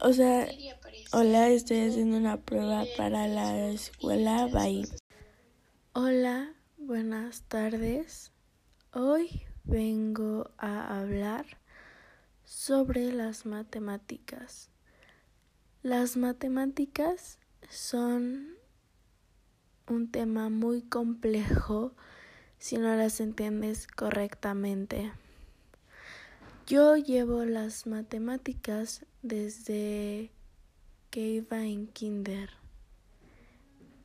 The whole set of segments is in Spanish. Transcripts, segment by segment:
O sea, hola, estoy haciendo una prueba para la escuela Bye. Hola, buenas tardes. Hoy vengo a hablar sobre las matemáticas. Las matemáticas son un tema muy complejo si no las entiendes correctamente. Yo llevo las matemáticas desde que iba en kinder.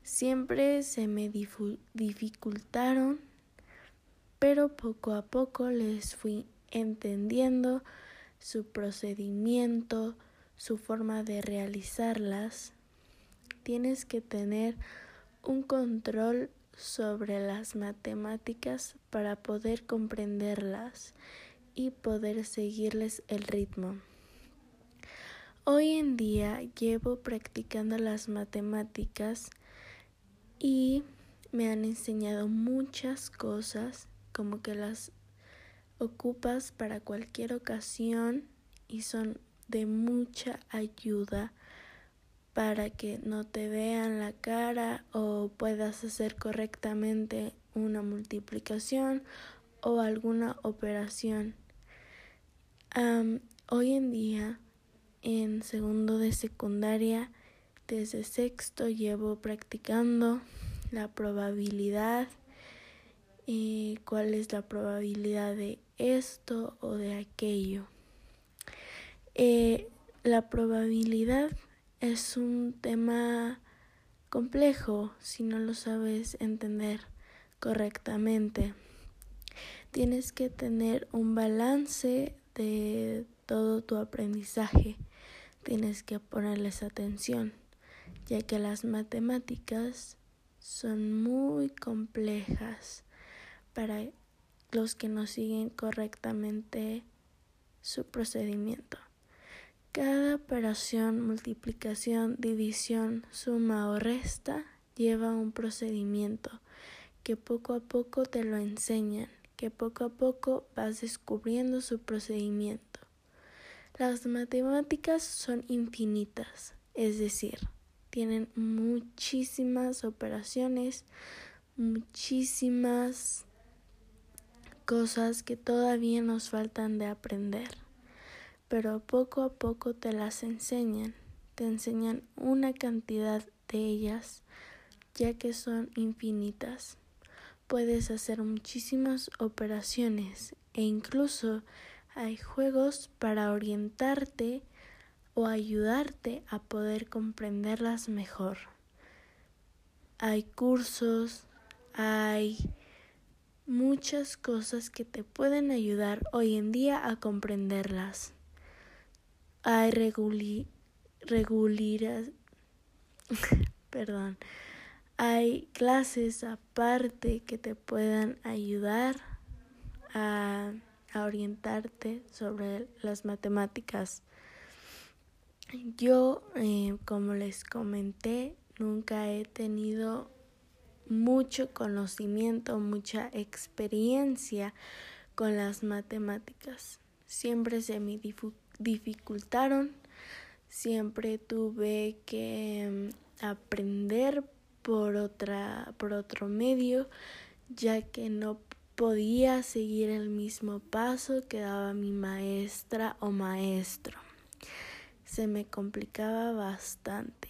Siempre se me dificultaron, pero poco a poco les fui entendiendo su procedimiento, su forma de realizarlas. Tienes que tener un control sobre las matemáticas para poder comprenderlas y poder seguirles el ritmo. Hoy en día llevo practicando las matemáticas y me han enseñado muchas cosas como que las ocupas para cualquier ocasión y son de mucha ayuda para que no te vean la cara o puedas hacer correctamente una multiplicación o alguna operación. Hoy en día, en segundo de secundaria, desde sexto llevo practicando la probabilidad y cuál es la probabilidad de esto o de aquello. Eh, la probabilidad es un tema complejo si no lo sabes entender correctamente. Tienes que tener un balance de todo tu aprendizaje. Tienes que ponerles atención, ya que las matemáticas son muy complejas para los que no siguen correctamente su procedimiento. Cada operación, multiplicación, división, suma o resta lleva un procedimiento que poco a poco te lo enseñan que poco a poco vas descubriendo su procedimiento. Las matemáticas son infinitas, es decir, tienen muchísimas operaciones, muchísimas cosas que todavía nos faltan de aprender, pero poco a poco te las enseñan, te enseñan una cantidad de ellas, ya que son infinitas puedes hacer muchísimas operaciones e incluso hay juegos para orientarte o ayudarte a poder comprenderlas mejor. Hay cursos, hay muchas cosas que te pueden ayudar hoy en día a comprenderlas. Hay reguli, perdón, hay clases aparte que te puedan ayudar a, orientarte sobre las matemáticas. Yo, eh, como les comenté, nunca he tenido mucho conocimiento, mucha experiencia con las matemáticas. Siempre se me dificultaron, siempre tuve que mm, aprender por otra por otro medio ya que no podía seguir el mismo paso que daba mi maestra o maestro. Se me complicaba bastante,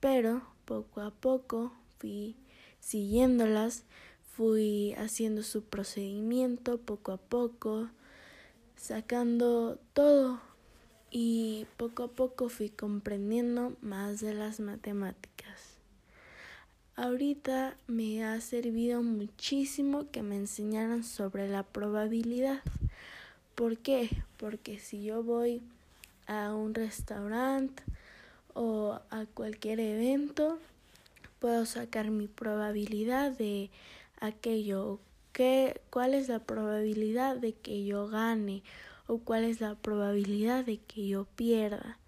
pero poco a poco fui siguiéndolas, fui haciendo su procedimiento poco a poco, sacando todo y poco a poco fui comprendiendo más de las matemáticas. Ahorita me ha servido muchísimo que me enseñaran sobre la probabilidad. ¿Por qué? Porque si yo voy a un restaurante o a cualquier evento, puedo sacar mi probabilidad de aquello. ¿Qué, ¿Cuál es la probabilidad de que yo gane? ¿O cuál es la probabilidad de que yo pierda?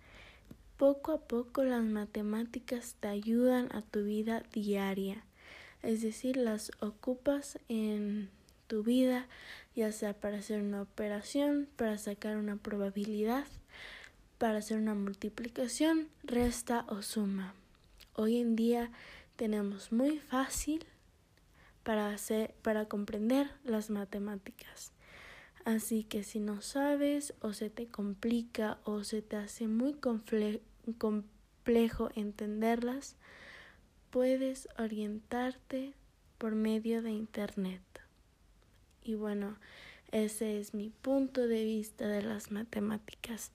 Poco a poco las matemáticas te ayudan a tu vida diaria, es decir, las ocupas en tu vida, ya sea para hacer una operación, para sacar una probabilidad, para hacer una multiplicación, resta o suma. Hoy en día tenemos muy fácil para hacer para comprender las matemáticas. Así que si no sabes o se te complica o se te hace muy complejo entenderlas, puedes orientarte por medio de internet. Y bueno, ese es mi punto de vista de las matemáticas.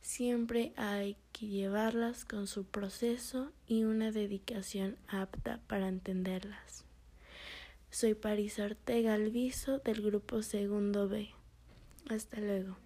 Siempre hay que llevarlas con su proceso y una dedicación apta para entenderlas. Soy París Ortega Alviso del grupo Segundo B. Hasta luego.